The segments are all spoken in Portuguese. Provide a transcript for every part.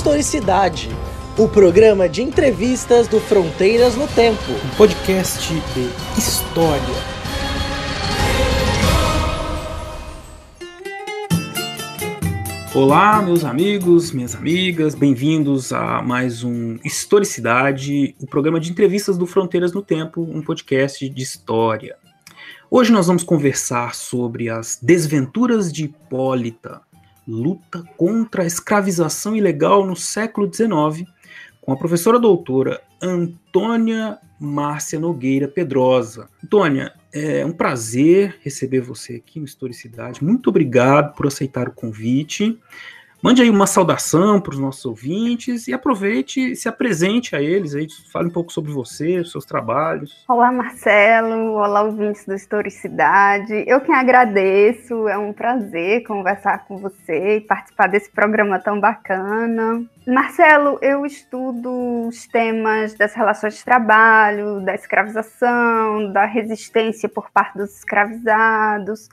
Historicidade, o programa de entrevistas do Fronteiras no Tempo. Um podcast de história. Olá, meus amigos, minhas amigas, bem-vindos a mais um Historicidade, o programa de entrevistas do Fronteiras no Tempo, um podcast de história. Hoje nós vamos conversar sobre as desventuras de Hipólita, luta contra a escravização ilegal no século XIX, com a professora doutora Antônia Márcia Nogueira Pedrosa. Antônia, é um prazer receber você aqui no Historicidade. Muito obrigado por aceitar o convite. Mande aí uma saudação para os nossos ouvintes e aproveite se apresente a eles aí, fale um pouco sobre você, os seus trabalhos. Olá, Marcelo. Olá, ouvintes do Historicidade. Eu quem agradeço, é um prazer conversar com você e participar desse programa tão bacana. Marcelo, eu estudo os temas das relações de trabalho, da escravização, da resistência por parte dos escravizados,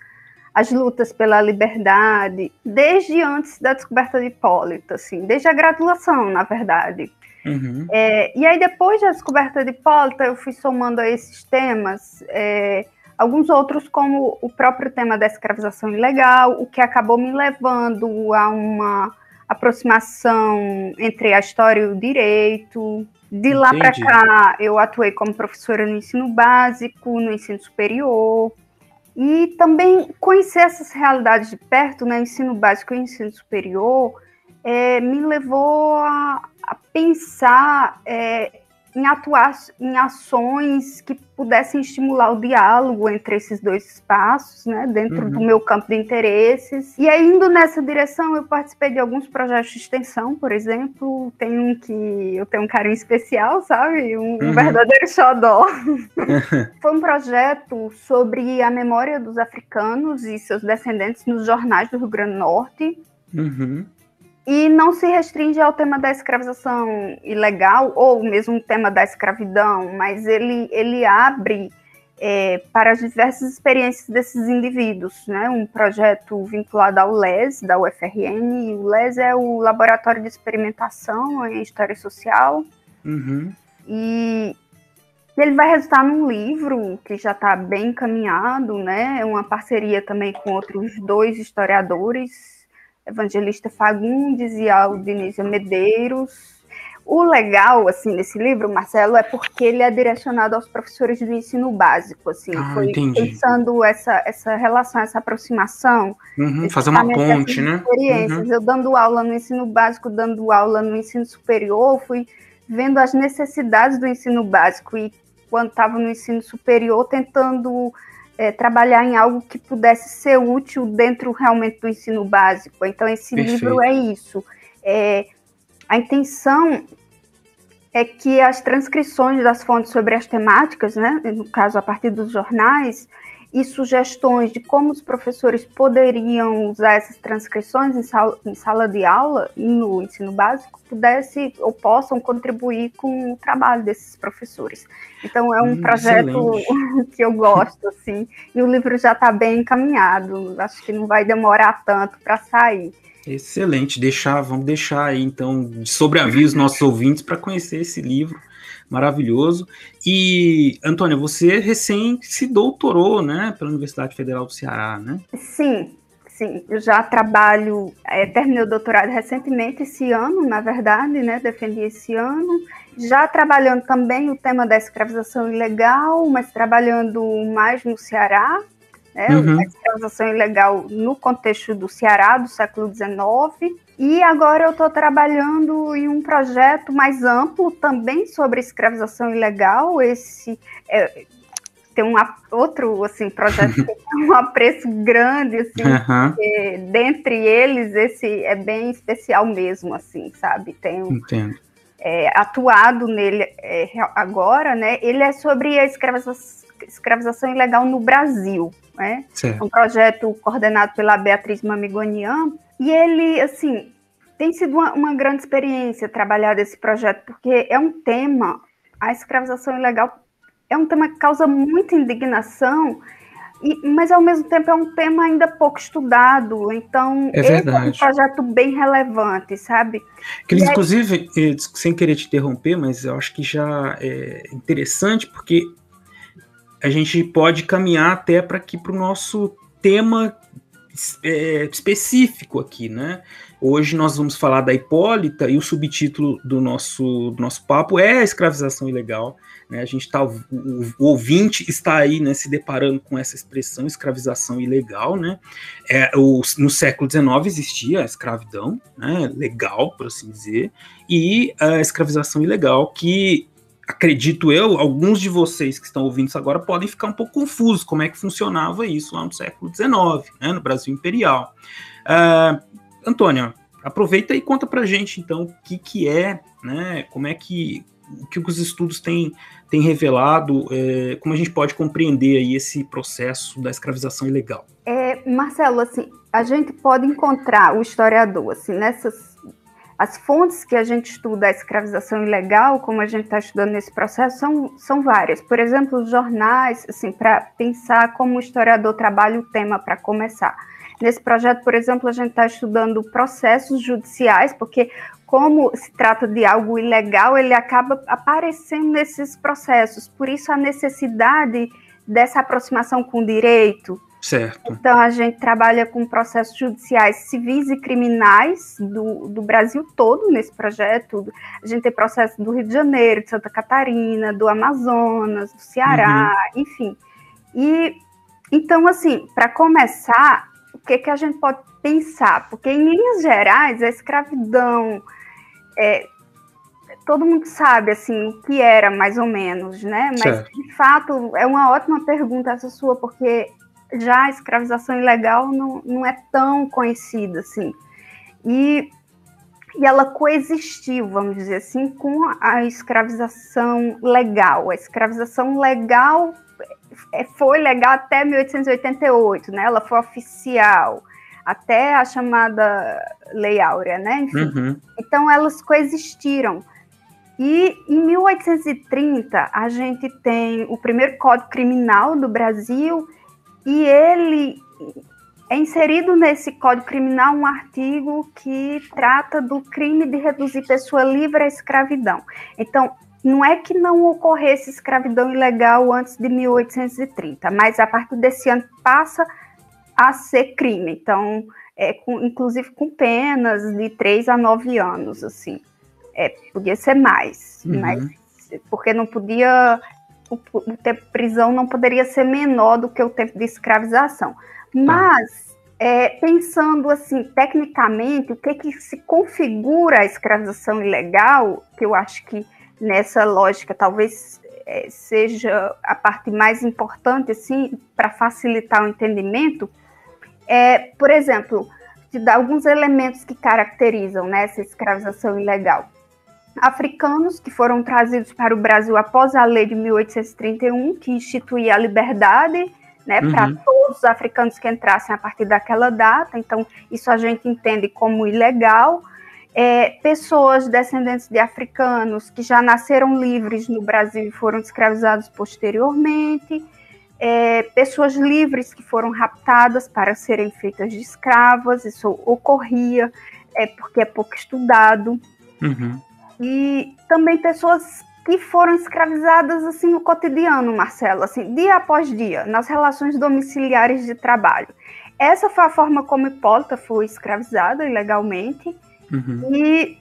as lutas pela liberdade, desde antes da descoberta de Hipólito, assim, desde a graduação, na verdade. Uhum. É, e aí, depois da descoberta de Hipólito, eu fui somando a esses temas é, alguns outros, como o próprio tema da escravização ilegal, o que acabou me levando a uma aproximação entre a história e o direito. De lá para cá, eu atuei como professora no ensino básico, no ensino superior, e também conhecer essas realidades de perto, né, ensino básico e ensino superior, é, me levou a, a pensar é, em atuar em ações que pudessem estimular o diálogo entre esses dois espaços, né, dentro uhum. do meu campo de interesses. E aí, indo nessa direção, eu participei de alguns projetos de extensão, por exemplo, tem um que eu tenho um carinho especial, sabe? Um, uhum. um verdadeiro xodó. Foi um projeto sobre a memória dos africanos e seus descendentes nos jornais do Rio Grande do Norte. Uhum. E não se restringe ao tema da escravização ilegal ou mesmo o tema da escravidão, mas ele, ele abre é, para as diversas experiências desses indivíduos. Né? Um projeto vinculado ao LES, da UFRN, e o LES é o Laboratório de Experimentação em História Social. Uhum. E ele vai resultar num livro que já está bem encaminhado, né? É uma parceria também com outros dois historiadores Evangelista Fagundes e Aldinísia Medeiros. O legal, assim, nesse livro, Marcelo, é porque ele é direcionado aos professores do ensino básico, assim, ah, foi entendi. pensando essa, essa relação, essa aproximação. Uhum, fazer uma ponte, né? Experiências. Uhum. Eu dando aula no ensino básico, dando aula no ensino superior, fui vendo as necessidades do ensino básico e quando estava no ensino superior, tentando é, trabalhar em algo que pudesse ser útil dentro realmente do ensino básico. Então, esse Perfeito. livro é isso. É, a intenção é que as transcrições das fontes sobre as temáticas, né, no caso a partir dos jornais, e sugestões de como os professores poderiam usar essas transcrições em sala, em sala de aula, no ensino básico, pudesse ou possam contribuir com o trabalho desses professores. Então é um hum, projeto excelente. que eu gosto, assim, e o livro já está bem encaminhado, acho que não vai demorar tanto para sair. Excelente, deixar, vamos deixar aí então de sobreaviso nossos ouvintes para conhecer esse livro maravilhoso. E, Antônia, você recém se doutorou, né, pela Universidade Federal do Ceará, né? Sim, sim. Eu já trabalho, é, terminei o doutorado recentemente, esse ano, na verdade, né, defendi esse ano. Já trabalhando também o tema da escravização ilegal, mas trabalhando mais no Ceará, né, uhum. a escravização ilegal no contexto do Ceará do século XIX. E agora eu estou trabalhando em um projeto mais amplo também sobre escravização ilegal. Esse é, tem um outro assim projeto que tem um apreço grande assim. Uhum. Dentre eles esse é bem especial mesmo assim, sabe? Tenho é, atuado nele é, agora, né? Ele é sobre a escravização, escravização ilegal no Brasil, né? Certo. Um projeto coordenado pela Beatriz Mamigonian e ele, assim, tem sido uma, uma, grande experiência trabalhar desse projeto, porque é um tema, a escravização ilegal é um tema que causa muita indignação, e, mas ao mesmo tempo é um tema ainda pouco estudado, então é, verdade. é um projeto bem relevante, sabe? Que, inclusive, aí... sem querer te interromper, mas eu acho que já é interessante porque a gente pode caminhar até para que para o nosso tema é, específico aqui, né? Hoje nós vamos falar da Hipólita e o subtítulo do nosso, do nosso papo é a escravização ilegal. Né? A gente tá, o, o, ouvinte está aí né, se deparando com essa expressão escravização ilegal. Né? É, o, no século XIX existia a escravidão né, legal, por assim dizer, e a escravização ilegal que acredito eu, alguns de vocês que estão ouvindo isso agora podem ficar um pouco confusos como é que funcionava isso lá no século XIX, né, no Brasil Imperial. Uh, Antônia, aproveita e conta pra gente, então, o que, que é, né, como é que, o que os estudos têm, têm revelado, é, como a gente pode compreender aí esse processo da escravização ilegal. É, Marcelo, assim, a gente pode encontrar o historiador, assim, nessas as fontes que a gente estuda a escravização ilegal, como a gente está estudando nesse processo, são, são várias. Por exemplo, os jornais, assim, para pensar como o historiador trabalha o tema para começar. Nesse projeto, por exemplo, a gente está estudando processos judiciais, porque como se trata de algo ilegal, ele acaba aparecendo nesses processos. Por isso a necessidade dessa aproximação com o direito, Certo. Então, a gente trabalha com processos judiciais civis e criminais do, do Brasil todo nesse projeto. A gente tem processos do Rio de Janeiro, de Santa Catarina, do Amazonas, do Ceará, uhum. enfim. E então, assim, para começar, o que, que a gente pode pensar? Porque, em linhas gerais, a escravidão. É, todo mundo sabe assim o que era mais ou menos, né? Mas certo. de fato é uma ótima pergunta essa sua, porque já a escravização ilegal não, não é tão conhecida assim. E, e ela coexistiu, vamos dizer assim, com a escravização legal. A escravização legal é, foi legal até 1888, né? Ela foi oficial até a chamada Lei Áurea, né? Enfim, uhum. Então elas coexistiram. E em 1830 a gente tem o primeiro Código Criminal do Brasil e ele é inserido nesse Código Criminal um artigo que trata do crime de reduzir pessoa livre à escravidão. Então, não é que não ocorresse escravidão ilegal antes de 1830, mas a partir desse ano passa a ser crime. Então, é, com, inclusive com penas de 3 a 9 anos, assim. É, podia ser mais, uhum. mas porque não podia o, o tempo de prisão não poderia ser menor do que o tempo de escravização. Tá. Mas, é, pensando assim, tecnicamente, o que, que se configura a escravização ilegal, que eu acho que nessa lógica talvez é, seja a parte mais importante, assim, para facilitar o entendimento, é, por exemplo, de dar alguns elementos que caracterizam né, essa escravização ilegal africanos que foram trazidos para o Brasil após a lei de 1831, que instituía a liberdade né, uhum. para todos os africanos que entrassem a partir daquela data. Então, isso a gente entende como ilegal. É, pessoas descendentes de africanos que já nasceram livres no Brasil e foram escravizados posteriormente. É, pessoas livres que foram raptadas para serem feitas de escravas, isso ocorria, é, porque é pouco estudado. Uhum e também pessoas que foram escravizadas assim no cotidiano, Marcelo, assim, dia após dia, nas relações domiciliares de trabalho. Essa foi a forma como Hipólita foi escravizada ilegalmente uhum. e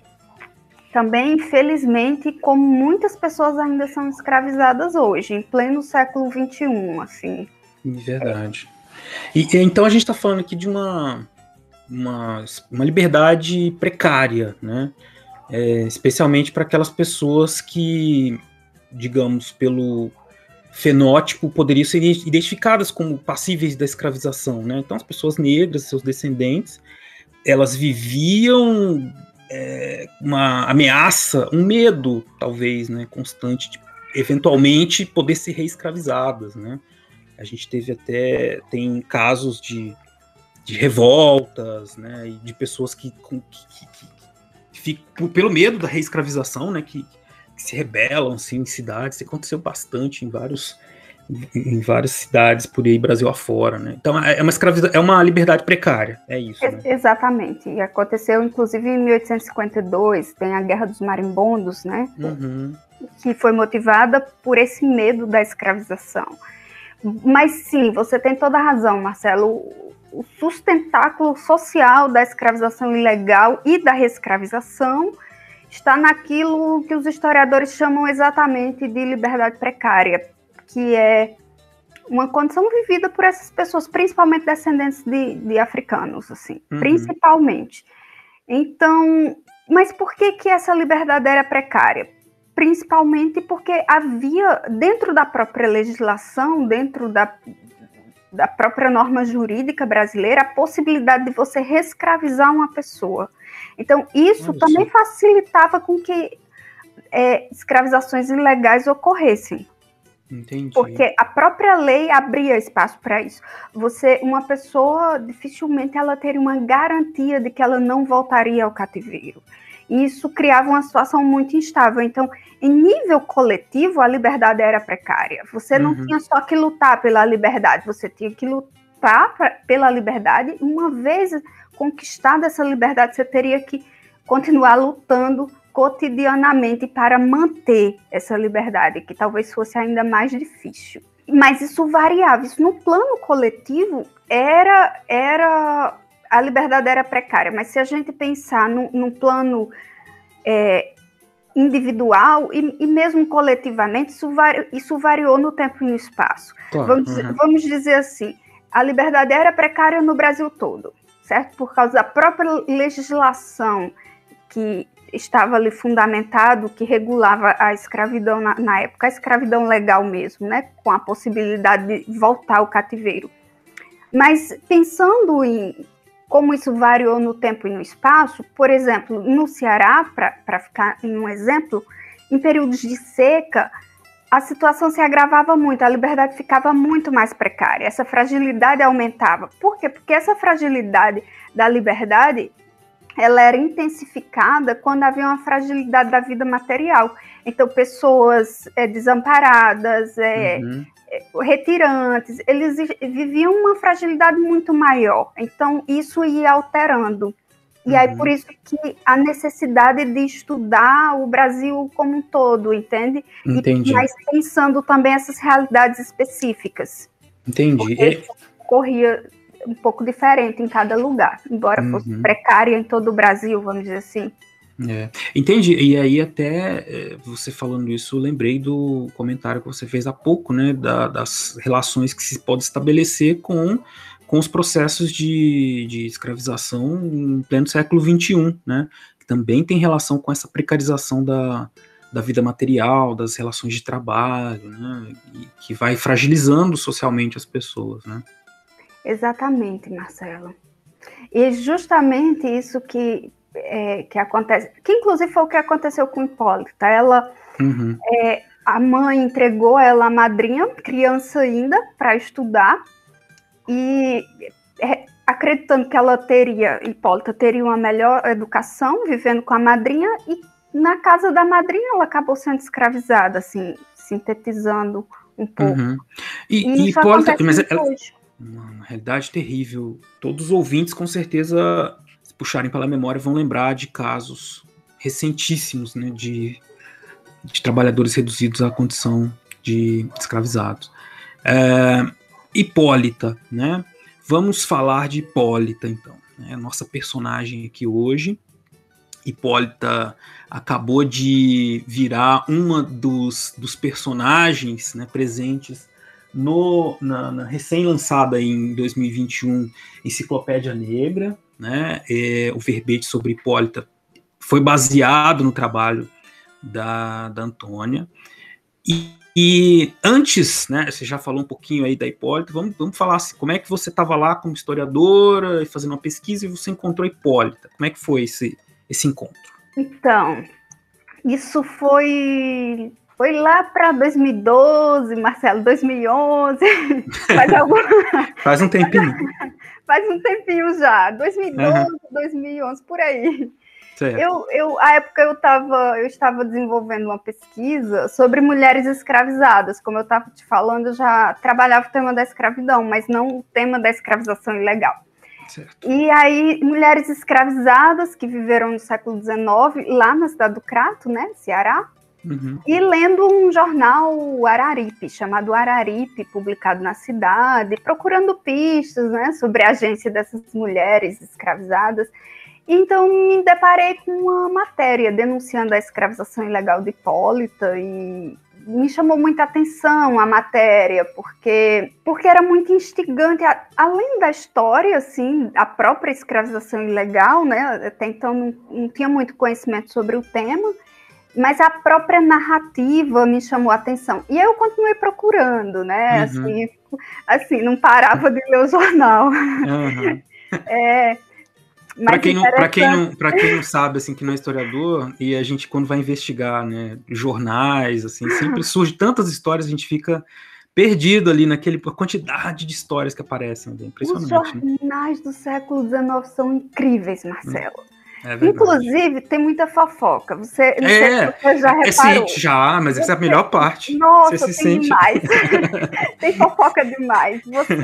também, infelizmente, como muitas pessoas ainda são escravizadas hoje, em pleno século XXI, assim. Verdade. E, então a gente está falando aqui de uma, uma, uma liberdade precária, né? É, especialmente para aquelas pessoas que, digamos, pelo fenótipo poderiam ser identificadas como passíveis da escravização, né? Então as pessoas negras, seus descendentes, elas viviam é, uma ameaça, um medo, talvez, né, constante de eventualmente poder ser reescravizadas, né? A gente teve até tem casos de, de revoltas, né, de pessoas que, que, que, pelo medo da reescravização, né, que, que, se rebelam assim, em cidades, isso aconteceu bastante em vários, em várias cidades por aí, Brasil afora, né? Então é, é uma escravidão, é uma liberdade precária, é isso. Né? Exatamente. E aconteceu, inclusive, em 1852, tem a Guerra dos Marimbondos, né? Uhum. Que foi motivada por esse medo da escravização. Mas sim, você tem toda a razão, Marcelo. O sustentáculo social da escravização ilegal e da reescravização está naquilo que os historiadores chamam exatamente de liberdade precária, que é uma condição vivida por essas pessoas, principalmente descendentes de, de africanos, assim, uhum. principalmente. Então, mas por que que essa liberdade era precária? Principalmente porque havia, dentro da própria legislação, dentro da, da própria norma jurídica brasileira, a possibilidade de você reescravizar uma pessoa. Então, isso também facilitava com que é, escravizações ilegais ocorressem. Entendi. Porque a própria lei abria espaço para isso. Você, uma pessoa, dificilmente ela teria uma garantia de que ela não voltaria ao cativeiro. E isso criava uma situação muito instável. Então, em nível coletivo, a liberdade era precária. Você não uhum. tinha só que lutar pela liberdade, você tinha que lutar pra, pela liberdade. Uma vez conquistada essa liberdade, você teria que continuar lutando cotidianamente para manter essa liberdade, que talvez fosse ainda mais difícil. Mas isso variava, isso no plano coletivo era, era a liberdade era precária, mas se a gente pensar no, no plano é, individual e, e, mesmo coletivamente, isso, vari, isso, variou no tempo e no espaço. Claro, vamos, uhum. vamos dizer assim, a liberdade era precária no Brasil todo, certo? Por causa da própria legislação que estava ali fundamentado, que regulava a escravidão na, na, época, a escravidão legal mesmo, né, com a possibilidade de voltar ao cativeiro. Mas pensando em como isso variou no tempo e no espaço, por exemplo, no Ceará, para ficar em um exemplo, em períodos de seca, a situação se agravava muito, a liberdade ficava muito mais precária, essa fragilidade aumentava. Por quê? Porque essa fragilidade da liberdade ela era intensificada quando havia uma fragilidade da vida material. Então, pessoas é, desamparadas, é, uhum. Retirantes, eles viviam uma fragilidade muito maior. Então, isso ia alterando. E uhum. aí, por isso que a necessidade de estudar o Brasil como um todo, entende? Entendi. E, mas pensando também essas realidades específicas. Entendi. Porque corria um pouco diferente em cada lugar, embora uhum. fosse precária em todo o Brasil, vamos dizer assim. É, entendi. E aí, até é, você falando isso, eu lembrei do comentário que você fez há pouco, né? Da, das relações que se pode estabelecer com, com os processos de, de escravização em pleno século XXI, né? Que também tem relação com essa precarização da, da vida material, das relações de trabalho, né? E que vai fragilizando socialmente as pessoas, né? Exatamente, Marcelo. E justamente isso que, é, que acontece, que inclusive foi o que aconteceu com Hipólita. Ela, uhum. é, a mãe entregou ela a madrinha, criança ainda, para estudar, e é, acreditando que ela teria, Hipólita teria uma melhor educação, vivendo com a madrinha, e na casa da madrinha ela acabou sendo escravizada, assim, sintetizando um pouco. Uhum. E, e, e Hipólita, mas ela, uma, realidade terrível. Todos os ouvintes, com certeza, puxarem pela memória, vão lembrar de casos recentíssimos né, de, de trabalhadores reduzidos à condição de escravizados. É, Hipólita, né? Vamos falar de Hipólita, então. Né, nossa personagem aqui hoje. Hipólita acabou de virar uma dos, dos personagens né, presentes no, na, na recém-lançada em 2021 Enciclopédia Negra, né, é, o verbete sobre Hipólita foi baseado no trabalho da, da Antônia. E, e, antes, né, você já falou um pouquinho aí da Hipólita, vamos, vamos falar assim, como é que você estava lá como historiadora, fazendo uma pesquisa e você encontrou Hipólita? Como é que foi esse, esse encontro? Então, isso foi foi lá para 2012, Marcelo, 2011. Faz, algum... Faz um tempinho. Faz um tempinho já. 2012, uhum. 2011, por aí. Eu, eu, a época eu, tava, eu estava desenvolvendo uma pesquisa sobre mulheres escravizadas. Como eu estava te falando, eu já trabalhava o tema da escravidão, mas não o tema da escravização ilegal. Certo. E aí, mulheres escravizadas que viveram no século XIX, lá na cidade do Crato, né, Ceará, uhum. e lendo um jornal Araripe, chamado Araripe, publicado na cidade, procurando pistas né, sobre a agência dessas mulheres escravizadas. Então, me deparei com uma matéria denunciando a escravização ilegal de Hipólita e me chamou muita atenção a matéria, porque, porque era muito instigante, além da história, assim, a própria escravização ilegal, né, até então não, não tinha muito conhecimento sobre o tema, mas a própria narrativa me chamou a atenção. E eu continuei procurando, né, uhum. assim, assim, não parava de ler o jornal. Uhum. É, para quem, não, quem, não, quem não sabe, assim, que não é historiador, e a gente, quando vai investigar, né, jornais, assim, sempre surge tantas histórias, a gente fica perdido ali naquele quantidade de histórias que aparecem. É impressionante. Os né? jornais né? do século XIX são incríveis, Marcelo. É Inclusive, tem muita fofoca. Você, não é, se você já é, reparou. Já, mas essa é a melhor parte. Nossa, você se tem sente... demais. tem fofoca demais. Você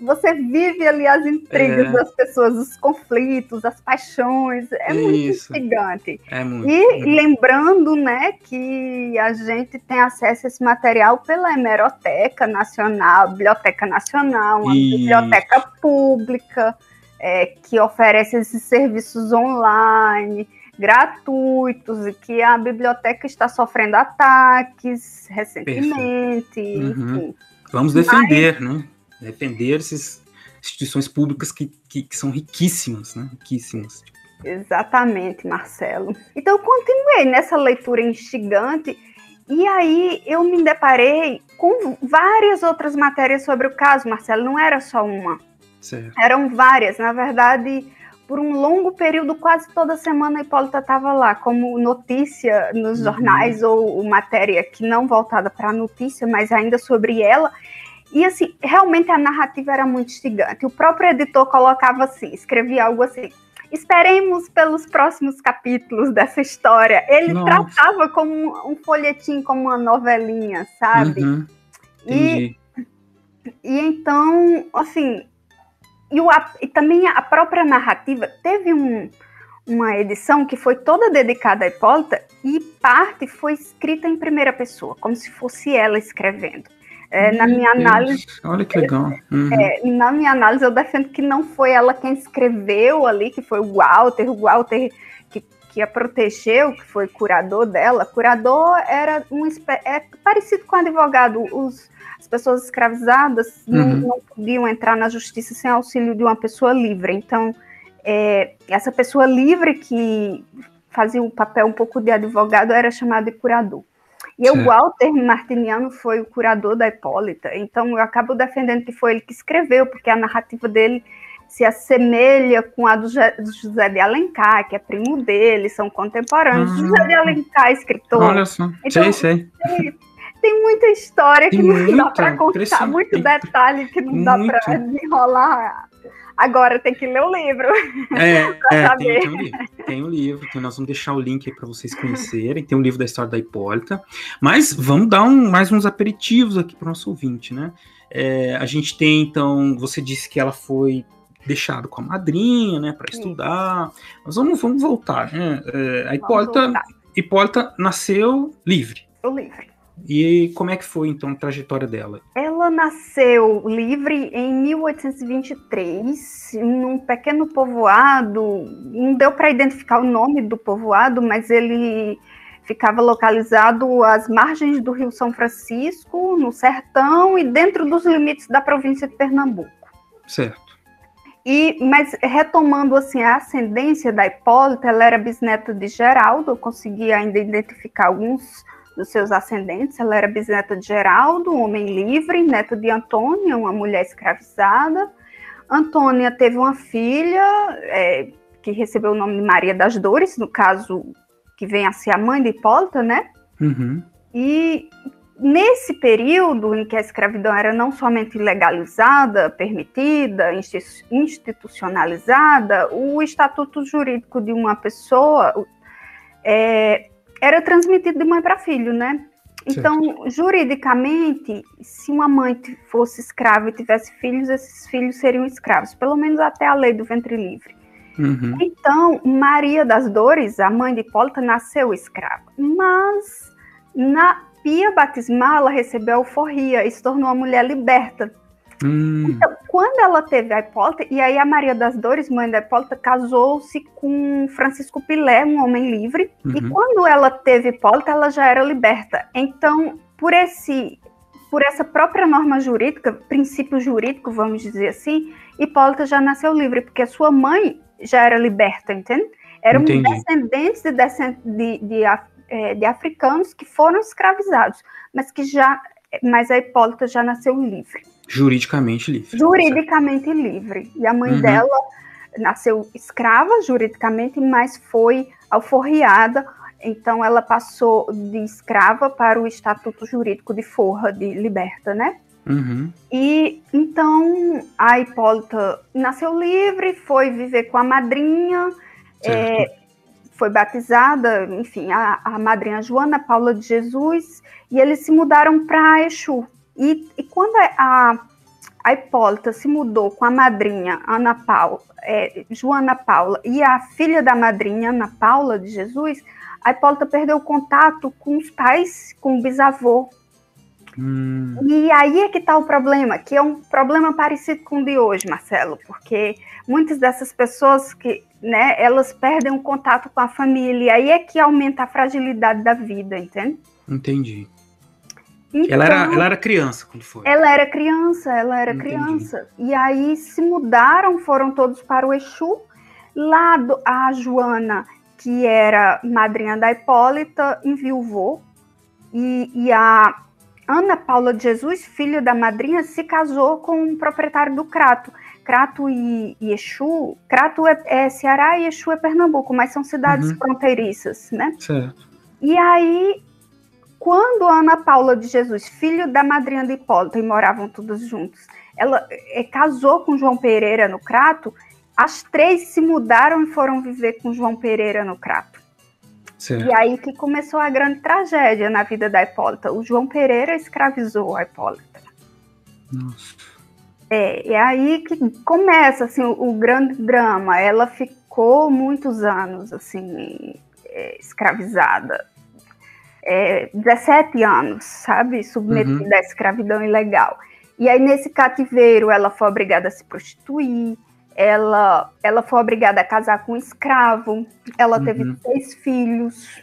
você vive ali as intrigas é. das pessoas, os conflitos, as paixões. É Isso. muito instigante. É muito. E lembrando, né, que a gente tem acesso a esse material pela Hemeroteca Nacional, Biblioteca Nacional, uma Isso. biblioteca pública é, que oferece esses serviços online gratuitos e que a biblioteca está sofrendo ataques recentemente. Uhum. Vamos defender, Mas, né? defender essas instituições públicas que, que, que são riquíssimas, né? Riquíssimas. Exatamente, Marcelo. Então, eu continuei nessa leitura instigante e aí eu me deparei com várias outras matérias sobre o caso, Marcelo. Não era só uma. Certo. Eram várias. Na verdade, por um longo período, quase toda semana a Hipólita estava lá, como notícia nos uhum. jornais ou matéria que não voltada para a notícia, mas ainda sobre ela. E assim, realmente a narrativa era muito instigante. O próprio editor colocava assim, escrevia algo assim: esperemos pelos próximos capítulos dessa história. Ele Nossa. tratava como um, um folhetim, como uma novelinha, sabe? Uhum. E, e então, assim, e, o, e também a própria narrativa teve um, uma edição que foi toda dedicada a Hipólita e parte foi escrita em primeira pessoa, como se fosse ela escrevendo. É, na minha análise. Olha que legal. Uhum. É, na minha análise, eu defendo que não foi ela quem escreveu ali, que foi o Walter, o Walter que, que a protegeu, que foi curador dela. Curador era um é parecido com advogado. Os, as pessoas escravizadas uhum. não, não, podiam entrar na justiça sem auxílio de uma pessoa livre. Então, é, essa pessoa livre que fazia o papel um pouco de advogado era chamada de curador. E o Walter Martiniano foi o curador da Hipólita, então eu acabo defendendo que foi ele que escreveu, porque a narrativa dele se assemelha com a do José de Alencar, que é primo dele, são contemporâneos. Ah, José de Alencar, escritor. Olha só, então, sei, sei. Tem, muita história que tem não muita, dá para contar, muito detalhe que não muito. dá para enrolar Agora tem que ler o livro. É, é tem, tem, um livro. Tem um livro, então nós vamos deixar o link aí para vocês conhecerem. Tem um livro da história da Hipólita. Mas vamos dar um, mais uns aperitivos aqui para o nosso ouvinte, né? É, a gente tem, então, você disse que ela foi deixada com a madrinha, né, para estudar. Mas vamos, vamos voltar, né? É, a Hipólita, Hipólita nasceu livre. O livre. E como é que foi então a trajetória dela? Ela nasceu livre em 1823, num pequeno povoado. Não deu para identificar o nome do povoado, mas ele ficava localizado às margens do Rio São Francisco, no sertão e dentro dos limites da província de Pernambuco. Certo. E, mas retomando assim a ascendência da Hipólita, ela era bisneta de Geraldo, eu consegui ainda identificar alguns dos seus ascendentes. Ela era bisneta de Geraldo, um homem livre, neto de Antônia, uma mulher escravizada. Antônia teve uma filha é, que recebeu o nome de Maria das Dores, no caso, que vem a ser a mãe de Hipólita, né? Uhum. E nesse período em que a escravidão era não somente legalizada, permitida, institucionalizada, o estatuto jurídico de uma pessoa é, era transmitido de mãe para filho, né? Então, certo. juridicamente, se uma mãe fosse escrava e tivesse filhos, esses filhos seriam escravos, pelo menos até a lei do ventre livre. Uhum. Então, Maria das Dores, a mãe de Hipólita, nasceu escrava, mas na pia batismal ela recebeu a alforria e se tornou uma mulher liberta. Hum. Então, quando ela teve a Hipólita, e aí a Maria das Dores, mãe da Hipólita, casou-se com Francisco Pilé, um homem livre, uhum. e quando ela teve Hipólita, ela já era liberta. Então, por esse por essa própria norma jurídica, princípio jurídico, vamos dizer assim, Hipólita já nasceu livre, porque a sua mãe já era liberta, entende? Eram descendentes de, de, de, é, de, africanos que foram escravizados, mas que já, mas a Hipólita já nasceu livre. Juridicamente livre. Juridicamente livre. E a mãe uhum. dela nasceu escrava juridicamente, mas foi alforriada. Então ela passou de escrava para o estatuto jurídico de forra, de liberta, né? Uhum. E então a Hipólita nasceu livre, foi viver com a madrinha, é, foi batizada, enfim, a, a madrinha Joana Paula de Jesus, e eles se mudaram para Exu. E, e quando a, a Hipólita se mudou com a madrinha Ana Paula, é, Joana Paula e a filha da madrinha Ana Paula de Jesus, a Hipólita perdeu o contato com os pais, com o bisavô. Hum. E aí é que está o problema, que é um problema parecido com o de hoje, Marcelo, porque muitas dessas pessoas que, né, elas perdem o contato com a família, e aí é que aumenta a fragilidade da vida, entende? Entendi. Então, ela, era, ela era criança quando foi? Ela era criança, ela era Entendi. criança. E aí se mudaram, foram todos para o Exu. Lá do, a Joana, que era madrinha da Hipólita, enviuvou. E, e a Ana Paula de Jesus, filha da madrinha, se casou com o proprietário do Crato. Crato e, e Exu, Crato é, é, Ceará e Exu é Pernambuco, mas são cidades uhum. fronteiriças, né? Certo. E aí quando Ana Paula de Jesus, filho da madrinha de Hipólito, e moravam todos juntos, ela é, casou com João Pereira no Crato, as três se mudaram e foram viver com João Pereira no Crato. Certo. E aí que começou a grande tragédia na vida da Hipólita. O João Pereira escravizou a Hipólita. Nossa. É, é aí que começa assim, o, o grande drama. Ela ficou muitos anos assim é, escravizada é, 17 anos, sabe? Submetida uhum. à escravidão ilegal. E aí, nesse cativeiro, ela foi obrigada a se prostituir, ela, ela foi obrigada a casar com um escravo, ela uhum. teve seis filhos.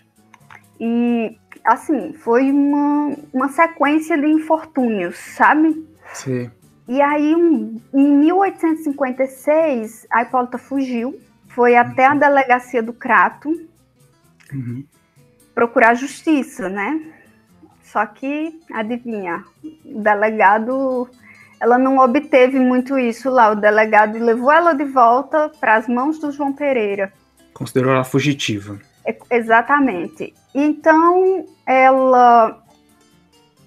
E, assim, foi uma, uma sequência de infortúnios, sabe? Sim. E aí, um, em 1856, a Hipólita fugiu, foi até a delegacia do Crato, uhum procurar justiça, né? Só que, adivinha, o delegado, ela não obteve muito isso lá. O delegado levou ela de volta para as mãos do João Pereira. Considerou ela fugitiva. É, exatamente. Então, ela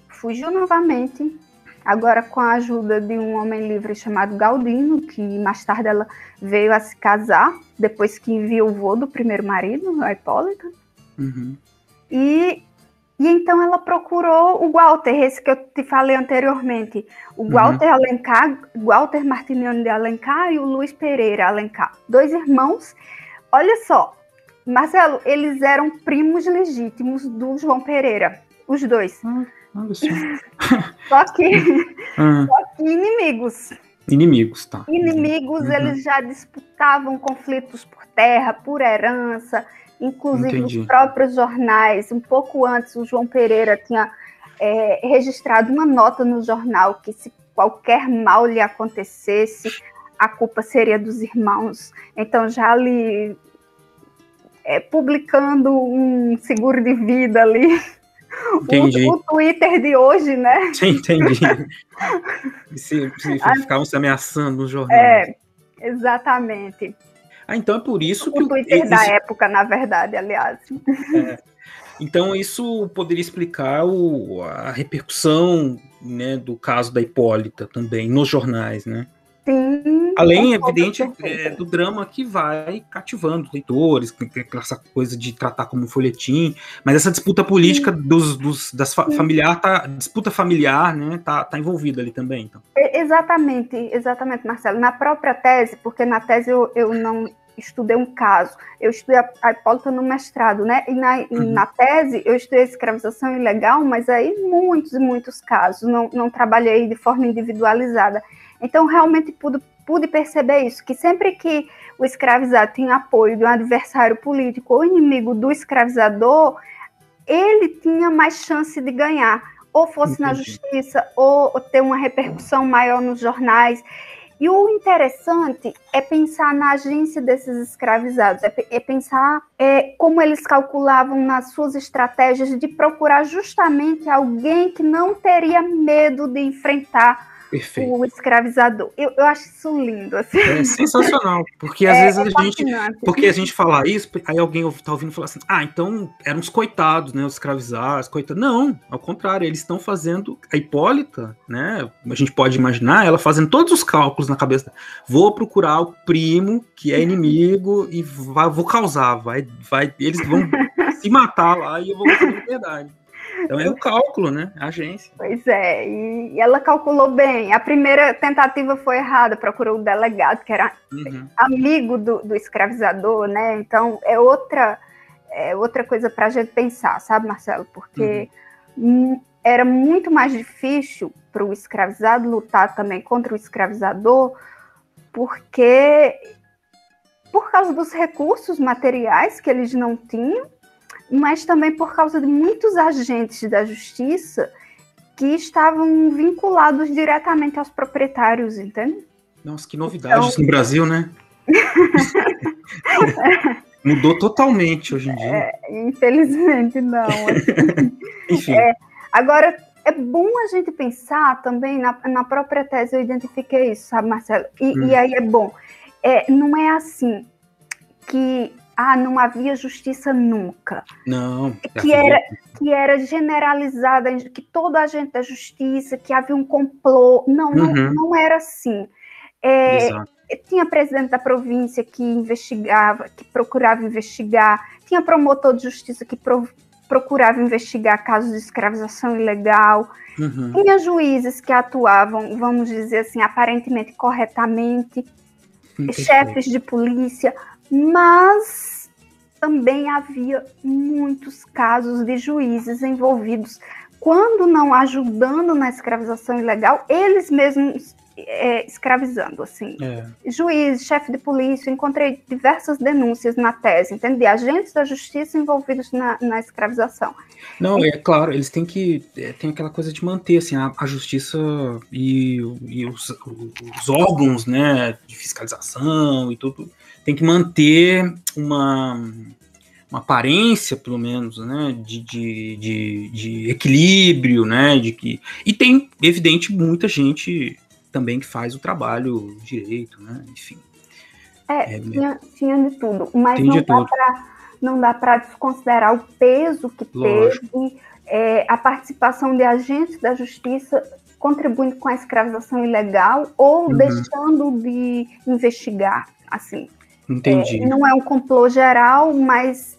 fugiu novamente, agora com a ajuda de um homem livre chamado Galdino, que mais tarde ela veio a se casar, depois que enviou o vô do primeiro marido, a Hipólita. Uhum. E, e então ela procurou o Walter, esse que eu te falei anteriormente. O uhum. Walter Alencar, Walter Martiniano de Alencar e o Luiz Pereira Alencar. Dois irmãos. Olha só, Marcelo, eles eram primos legítimos do João Pereira. Os dois. Ah, só que, ah. só que inimigos. Inimigos, tá. Inimigos, uhum. eles já disputavam conflitos por terra, por herança, Inclusive, Entendi. os próprios jornais, um pouco antes, o João Pereira tinha é, registrado uma nota no jornal que se qualquer mal lhe acontecesse, a culpa seria dos irmãos. Então, já ali é, publicando um seguro de vida ali. Entendi. O, o Twitter de hoje, né? Sim, entendi. se, se ficavam se ameaçando no jornal. É, exatamente. Ah, então é por isso que. O Twitter da época, na verdade, aliás. É. Então isso poderia explicar o, a repercussão né, do caso da Hipólita também nos jornais, né? Sim. Além, é evidente, é, do drama que vai cativando leitores, essa coisa de tratar como um folhetim, mas essa disputa política dos, dos, das fa familiar, tá, disputa familiar, né, tá, tá envolvida ali também. Então. Exatamente, exatamente, Marcelo. Na própria tese, porque na tese eu, eu não estudei um caso, eu estudei a, a Hipólita no mestrado, né? E na, uhum. na tese eu estudei escravização ilegal, mas aí muitos e muitos casos, não, não trabalhei de forma individualizada. Então, realmente pude, pude perceber isso, que sempre que o escravizado tem apoio de um adversário político ou inimigo do escravizador, ele tinha mais chance de ganhar, ou fosse na justiça, ou, ou ter uma repercussão maior nos jornais. E o interessante é pensar na agência desses escravizados, é, é pensar é, como eles calculavam nas suas estratégias de procurar justamente alguém que não teria medo de enfrentar Perfeito. o escravizador. Eu, eu acho isso lindo. Assim. É sensacional, porque às é, vezes é a gente, porque a gente fala isso, aí alguém tá ouvindo falar assim, ah, então eram os coitados, né, os escravizados, coitados. Não, ao contrário, eles estão fazendo a Hipólita, né, a gente pode imaginar ela fazendo todos os cálculos na cabeça. Vou procurar o primo que é inimigo e vai, vou causar, vai, vai, eles vão se matar lá e eu vou ter liberdade. Então é o cálculo, né? A agência. Pois é, e ela calculou bem. A primeira tentativa foi errada, procurou o delegado, que era uhum. amigo do, do, escravizador, né? Então é outra, é outra coisa para a gente pensar, sabe, Marcelo? Porque uhum. era muito mais difícil para o escravizado lutar também contra o escravizador, porque por causa dos recursos materiais que eles não tinham mas também por causa de muitos agentes da justiça que estavam vinculados diretamente aos proprietários, entende? Nossa, que novidade então... no Brasil, né? Mudou totalmente hoje em dia. É, infelizmente, não. Enfim. É, agora, é bom a gente pensar também, na, na própria tese eu identifiquei isso, sabe, Marcelo? E, hum. e aí é bom. É, não é assim que ah, não havia justiça nunca. Não. Que era, que era generalizada, que todo agente da justiça, que havia um complô. Não, uhum. não, não era assim. É, tinha presidente da província que investigava, que procurava investigar, tinha promotor de justiça que pro, procurava investigar casos de escravização ilegal, uhum. tinha juízes que atuavam, vamos dizer assim, aparentemente corretamente, chefes de polícia, mas também havia muitos casos de juízes envolvidos, quando não ajudando na escravização ilegal, eles mesmos é, escravizando, assim. É. Juiz, chefe de polícia, encontrei diversas denúncias na tese, entende? De agentes da justiça envolvidos na, na escravização. Não, e, é claro, eles têm que. É, tem aquela coisa de manter assim, a, a justiça e, e os, os, órgãos né, de fiscalização e tudo tem que manter uma, uma aparência, pelo menos, né, de, de, de, de, equilíbrio, né, de que e tem evidente muita gente também que faz o trabalho direito, né, enfim. É, é tinha, tinha de tudo, mas não dá, pra, não dá para desconsiderar o peso que Lógico. teve é, a participação de agentes da justiça contribuindo com a escravização ilegal ou uhum. deixando de investigar, assim. Entendi. É, não é um complô geral, mas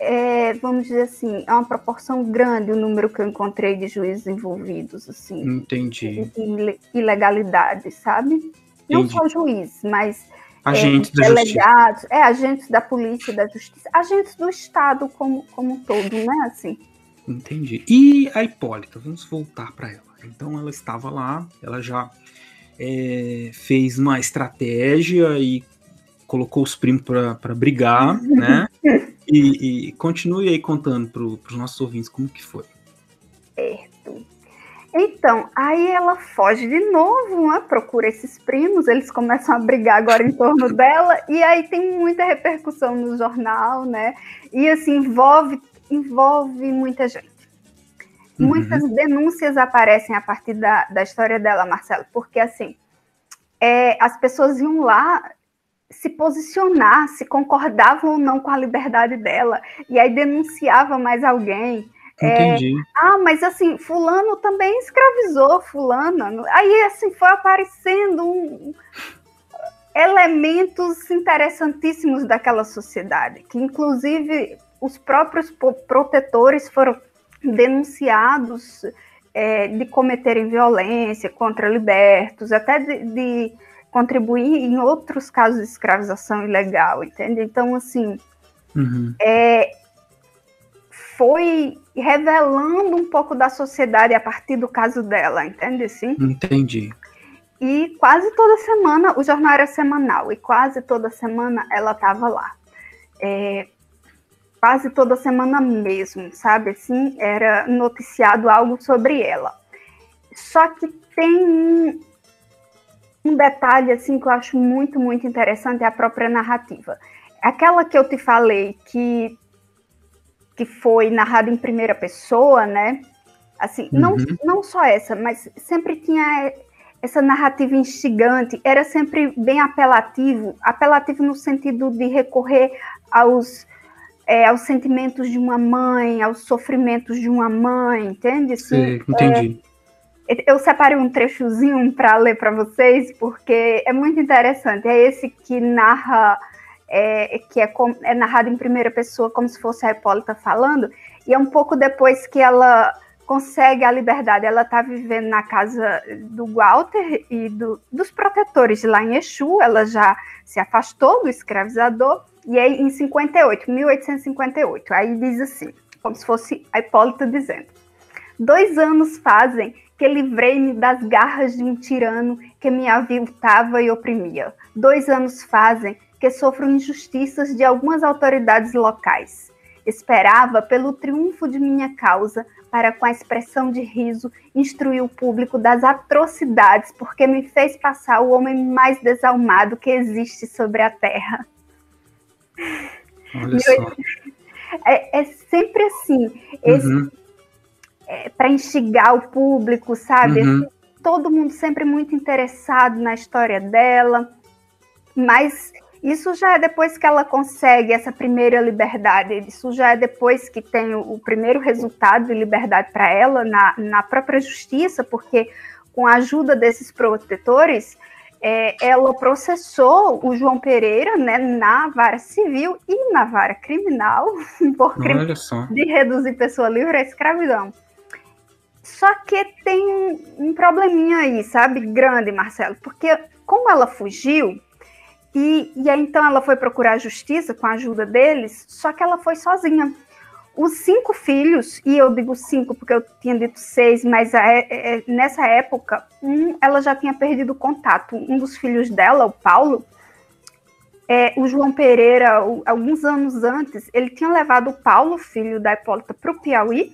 é, vamos dizer assim, é uma proporção grande o número que eu encontrei de juízes envolvidos, assim. Entendi. Em ilegalidade, sabe? Entendi. Não só juízes, mas agentes é, delegados, é, agentes da polícia, da justiça, agentes do Estado como, como um todo, né? Assim. Entendi. E a Hipólita, vamos voltar para ela. Então ela estava lá, ela já é, fez uma estratégia e colocou os primos para brigar, né? E, e, continue aí contando para os nossos ouvintes como que foi. Certo. Então, aí ela foge de novo, né? procura esses primos, eles começam a brigar agora em torno dela, e aí tem muita repercussão no jornal, né? E assim, envolve, envolve muita gente. Uhum. Muitas denúncias aparecem a partir da, da história dela, Marcelo, porque assim, é, as pessoas iam lá se posicionar, se concordava ou não com a liberdade dela, e aí denunciava mais alguém. É, Entendi. É, ah, mas assim, fulano também escravizou fulana. Aí assim foi aparecendo um, elementos interessantíssimos daquela sociedade, que inclusive os próprios protetores foram denunciados é, de cometerem violência contra libertos, até de, de, contribuir em outros casos de escravização ilegal, entende? Então, assim, uhum. é, foi revelando um pouco da sociedade a partir do caso dela, entende? Assim? Entendi. E quase toda semana, o jornal era semanal, e quase toda semana ela estava lá. É, quase toda semana mesmo, sabe? Assim, era noticiado algo sobre ela. Só que tem um, um detalhe assim que eu acho muito, muito interessante é a própria narrativa. Aquela que eu te falei que que foi narrada em primeira pessoa, né? Assim, uhum. não, não só essa, mas sempre tinha essa narrativa instigante, era sempre bem apelativo, apelativo no sentido de recorrer aos é, aos sentimentos de uma mãe, aos sofrimentos de uma mãe, entende? Sim, entendi. É, eu separei um trechozinho para ler para vocês, porque é muito interessante. É esse que narra, é, que é, é narrado em primeira pessoa, como se fosse a Hipólita falando, e é um pouco depois que ela consegue a liberdade. Ela está vivendo na casa do Walter e do, dos protetores lá em Exu, ela já se afastou do escravizador, e aí em 58, 1858, aí diz assim, como se fosse a Hipólita dizendo: Dois anos fazem que livrei-me das garras de um tirano que me aviltava e oprimia. Dois anos fazem que sofro injustiças de algumas autoridades locais. Esperava pelo triunfo de minha causa para, com a expressão de riso, instruir o público das atrocidades, porque me fez passar o homem mais desalmado que existe sobre a terra. Olha só. É, é sempre assim, uhum. Para instigar o público, sabe? Uhum. Assim, todo mundo sempre muito interessado na história dela, mas isso já é depois que ela consegue essa primeira liberdade, isso já é depois que tem o, o primeiro resultado de liberdade para ela na, na própria justiça, porque com a ajuda desses protetores, é, ela processou o João Pereira né, na vara civil e na vara criminal por crime de reduzir pessoa livre à escravidão. Só que tem um, probleminha aí, sabe, grande, Marcelo, porque como ela fugiu, e, e aí então ela foi procurar a justiça com a ajuda deles, só que ela foi sozinha os cinco filhos, e eu digo cinco porque eu tinha dito seis, mas é, é, nessa época, um, ela já tinha perdido contato. Um dos filhos dela, o Paulo, é, o João Pereira, o, alguns anos antes, ele tinha levado o Paulo, filho da Hipólita, para o Piauí.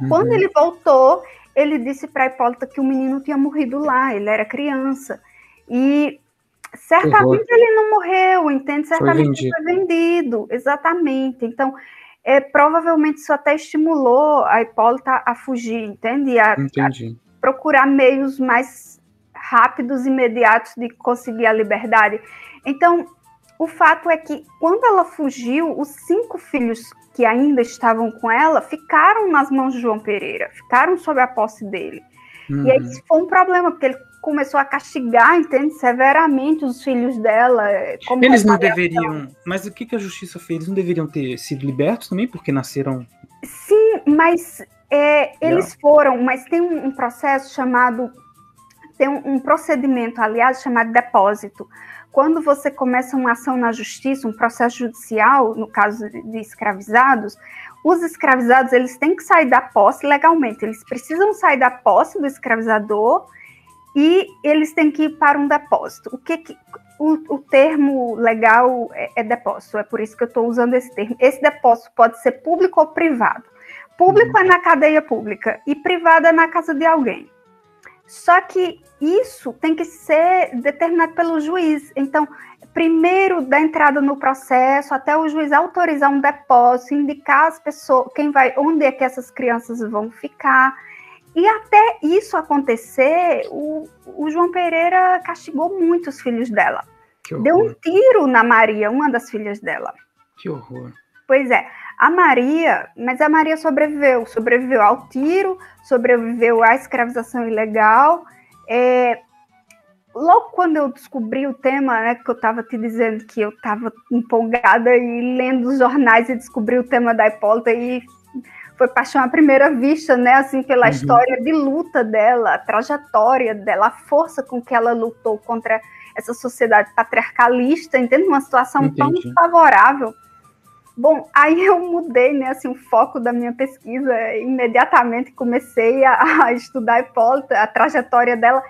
Uhum. Quando ele voltou, ele disse para a Hipólita que o menino tinha morrido lá, ele era criança. E certamente ele não morreu, entende? Certamente foi vendido. foi vendido, exatamente. Então, é, provavelmente isso até estimulou a Hipólita a fugir, entende? A, Entendi. A procurar meios mais rápidos e imediatos de conseguir a liberdade. Então, o fato é que quando ela fugiu, os cinco filhos que ainda estavam com ela ficaram nas mãos de João Pereira, ficaram sob a posse dele. Uhum. E aí isso foi um problema, porque ele começou a castigar, entende, severamente os filhos dela. Eh, Eles não deveriam. Mas o que, que a justiça fez? Eles não deveriam ter sido libertos também, porque nasceram. Sim, mas é, eles foram, mas tem um, um processo chamado. Tem um, um procedimento, aliás, chamado depósito quando você começa uma ação na justiça, um processo judicial, no caso de escravizados, os escravizados eles têm que sair da posse legalmente, eles precisam sair da posse do escravizador e eles têm que ir para um depósito. O que, que o, o, termo legal é, é, depósito, é por isso que eu estou usando esse termo. Esse depósito pode ser público ou privado. Público uhum. é na cadeia pública e privado é na casa de alguém. Só que isso tem que ser determinado pelo juiz. Então, primeiro da entrada no processo, até o juiz autorizar um depósito, indicar as pessoas, quem vai, onde é que essas crianças vão ficar. E até isso acontecer, o, o João Pereira castigou muito os filhos dela. deu um tiro na Maria, uma das filhas dela. Que horror. Pois é. A Maria, mas a Maria sobreviveu, sobreviveu ao tiro, sobreviveu à escravização ilegal. É, logo quando eu descobri o tema, né, que eu estava te dizendo que eu estava empolgada e lendo os jornais e descobri o tema da Hipólita e foi paixão à primeira vista, né, assim, pela uhum. história de luta dela, a trajetória dela, a força com que ela lutou contra essa sociedade patriarcalista, entende? Uma situação Entendi. tão favorável. Bom, aí eu mudei, né, assim, o foco da minha pesquisa, imediatamente comecei a, a estudar a Hipólita, a trajetória dela,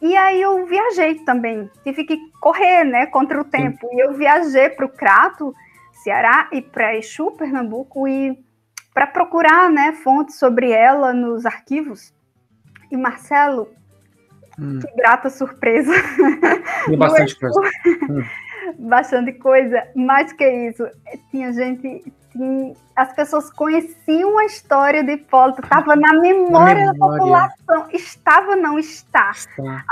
e aí eu viajei também, tive que correr, né, contra o tempo, e eu viajei para o Crato, Ceará, e para Exu, Pernambuco, e para procurar, né, fontes sobre ela nos arquivos, e Marcelo, hum. que grata surpresa. E bastante coisa. Hum bastante coisa. Mais que isso, tinha gente. Tinha, as pessoas conheciam a história de Hipólito, estava na memória, memória, da população. Estava, não está. está.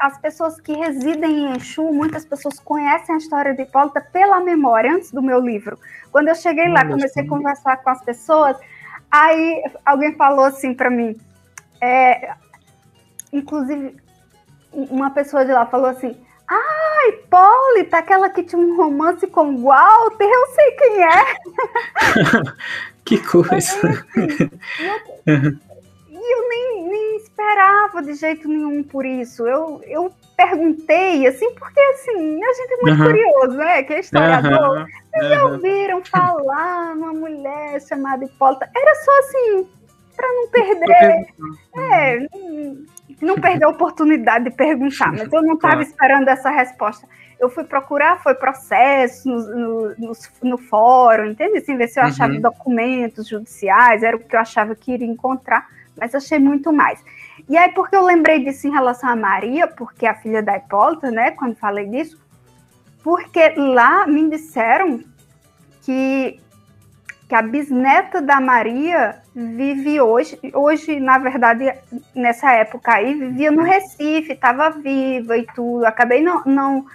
As, as, pessoas que residem em Exu, muitas pessoas conhecem a história de Hipólito pela memória, antes do meu livro. Quando eu cheguei lá, comecei a conversar com as pessoas, aí alguém falou assim para mim, é, inclusive uma pessoa de lá falou assim, ah, Hipólita, aquela que tinha um romance com Walter, eu sei quem é. que coisa. Eu, e eu nem, nem esperava de jeito nenhum por isso. Eu, eu perguntei, assim, porque assim, a gente é muito uhum. curioso, né? Que é historiador. Uhum. Vocês já ouviram falar numa mulher chamada Hipólita? Era só assim, para não perder. É, não perder a oportunidade de perguntar, mas eu não estava esperando essa resposta. Eu fui procurar, foi processo no, no, no fórum, entende? Assim, ver se eu uhum. achava documentos judiciais, era o que eu achava que iria encontrar, mas achei muito mais. E aí, porque eu lembrei disso em relação a Maria, porque é a filha da Hipólita, né, quando falei disso, porque lá me disseram que que a bisneta da Maria vive hoje, hoje, na verdade, nessa época aí, vivia no Recife, estava viva e tudo. Acabei não, não,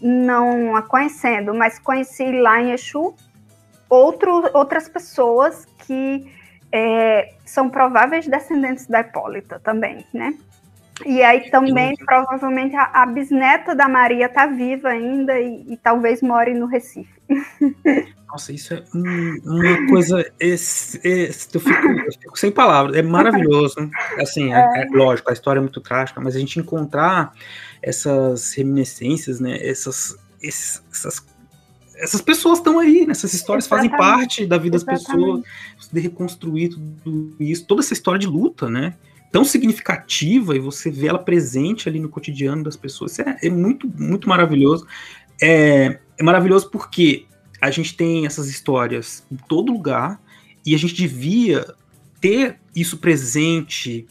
não a conhecendo, mas conheci lá em Exu outro, outras pessoas que é, são prováveis descendentes da Hipólita também, né? E aí também, provavelmente, a, a bisneta da Maria está viva ainda e, e talvez more no Recife. Nossa, isso é uma coisa. Esse, esse, eu, fico, eu, fico, sem palavras. É maravilhoso. Assim, é, é, lógico, a história é muito trágica, mas a gente encontrar essas reminiscências, né? Essas, esses, essas, essas pessoas estão aí, né? essas histórias Exatamente. fazem parte da vida das pessoas. De reconstruir tudo isso, toda essa história de luta, né? Tão significativa e você vê ela presente ali no cotidiano das pessoas. É, é muito, muito maravilhoso. É, é maravilhoso porque a gente tem essas histórias em todo lugar e a gente devia ter isso presente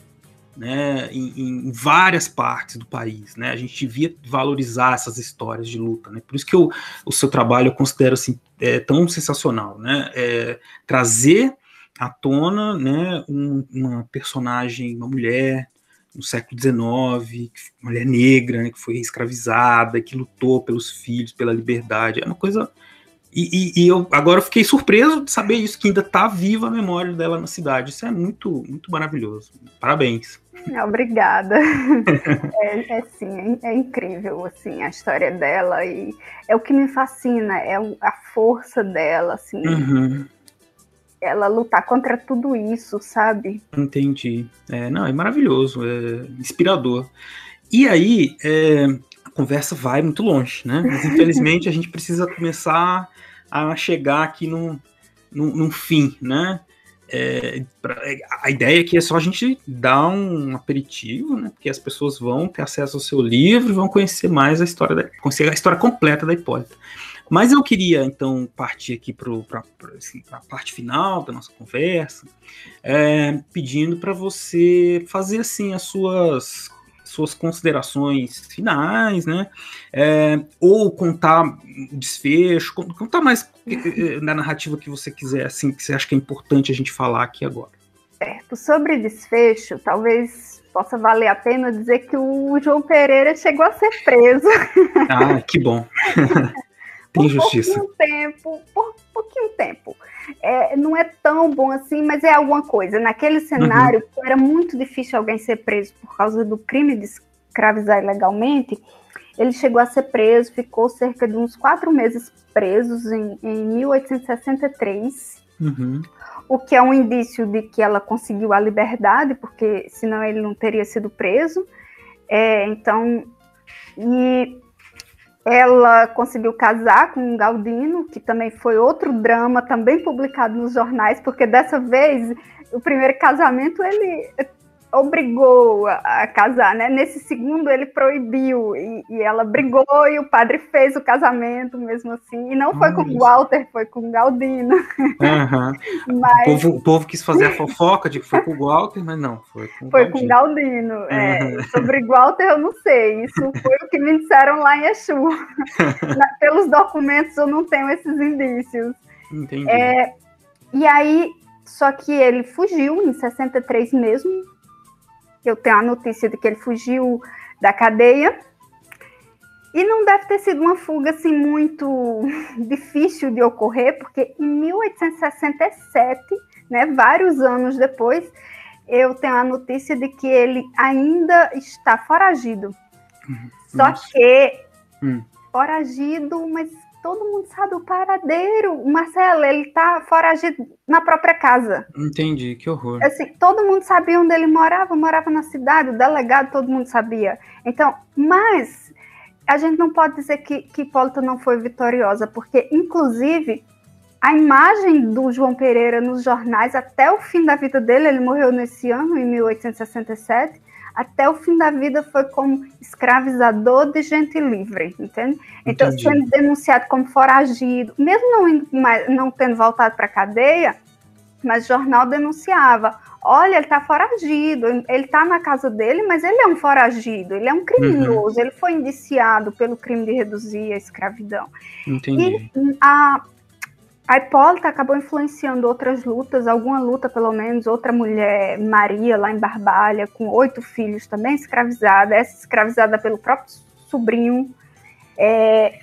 né, em, em, várias partes do país, né? A gente devia valorizar essas histórias de luta, né? Por isso que eu, o seu trabalho eu considero assim é, tão sensacional, né? É, trazer à tona, né, um, uma personagem, uma mulher no século XIX, mulher negra, né, que foi escravizada, que lutou pelos filhos, pela liberdade, é uma coisa e, e, e, eu agora fiquei surpreso de saber isso, que ainda está viva a memória dela na cidade. Isso é muito, muito maravilhoso. Parabéns. Obrigada. é, é, sim, é, é, incrível assim a história dela e é o que me fascina, é a força dela, assim. Uhum. Ela lutar contra tudo isso, sabe? Entendi. É, não, é maravilhoso, é inspirador. E aí, é, a conversa vai muito longe, né? Mas infelizmente a gente precisa começar a chegar aqui num, num, num fim, né? É, pra, a ideia aqui é só a gente dar um aperitivo, né? Porque as pessoas vão ter acesso ao seu livro vão conhecer mais a história, da, conhecer a história completa da Hipólita. Mas eu queria, então, partir aqui para assim, a parte final da nossa conversa, é, pedindo para você fazer, assim, as suas suas considerações finais, né? É, ou contar o desfecho, contar mais eh, eh, na narrativa que você quiser, assim, que você acha que é importante a gente falar aqui agora. Certo. Sobre desfecho, talvez possa valer a pena dizer que o João Pereira chegou a ser preso. Ah, que bom. Por justiça. pouquinho tempo, por pouquinho tempo. É, não é tão bom assim, mas é alguma coisa. Naquele cenário, uhum. era muito difícil alguém ser preso por causa do crime de escravizar ilegalmente. Ele chegou a ser preso, ficou cerca de uns quatro meses presos em, em 1863. Uhum. O que é um indício de que ela conseguiu a liberdade, porque senão ele não teria sido preso. É, então, e ela conseguiu casar com um Galdino, que também foi outro drama, também publicado nos jornais, porque dessa vez o primeiro casamento ele obrigou a, a, casar, né? Nesse segundo ele proibiu e, e, ela brigou e o padre fez o casamento mesmo assim. E não foi com o Walter, foi com o Galdino. Uhum. mas... o, povo, o, povo, quis fazer a fofoca de que foi com o Walter, mas não, foi com Foi Galdino. com o Galdino. Uhum. É, sobre o Walter eu não sei, isso foi o que me disseram lá em Exu. Pelos documentos eu não tenho esses indícios. Entendi. É, e aí, só que ele fugiu em 63 mesmo, eu tenho a notícia de que ele fugiu da cadeia. E não deve ter sido uma fuga assim muito difícil de ocorrer, porque em 1867, né, vários anos depois, eu tenho a notícia de que ele ainda está foragido. Uhum. Só Nossa. que hum. foragido, mas todo mundo sabe o paradeiro. O Marcelo, ele tá foragido na própria casa. Entendi, que horror. Assim, todo mundo sabia onde ele morava, morava na cidade, o delegado, todo mundo sabia. Então, mas a gente não pode dizer que, que Hipólito não foi vitoriosa, porque, inclusive, a imagem do João Pereira nos jornais até o fim da vida dele, ele morreu nesse ano, em 1867, até o fim da vida foi como escravizador de gente livre, entende? Então, Entendi. sendo denunciado como foragido, mesmo não, não tendo voltado para a cadeia, mas o jornal denunciava: olha, ele está foragido, ele está na casa dele, mas ele é um foragido, ele é um criminoso, uhum. ele foi indiciado pelo crime de reduzir a escravidão. Entendi. E a, a Hipólita acabou influenciando outras lutas, alguma luta pelo menos, outra mulher, Maria, lá em Barbalha, com oito filhos, também escravizada, essa escravizada pelo próprio sobrinho, é,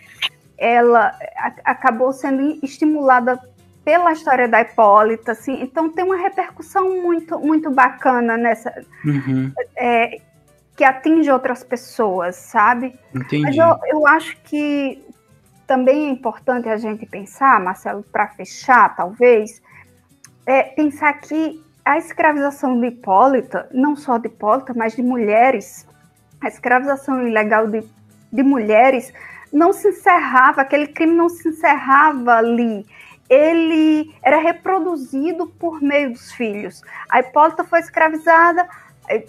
ela acabou sendo estimulada pela história da Hipólita, assim, então tem uma repercussão muito, muito bacana nessa, uhum. é, que atinge outras pessoas, sabe? Entendi. Mas eu, eu acho que também é importante a gente pensar, Marcelo, para fechar, talvez, é pensar que a escravização de Hipólita, não só de Hipólita, mas de mulheres, a escravização ilegal de, de mulheres não se encerrava, aquele crime não se encerrava ali. Ele era reproduzido por meio dos filhos. A Hipólita foi escravizada,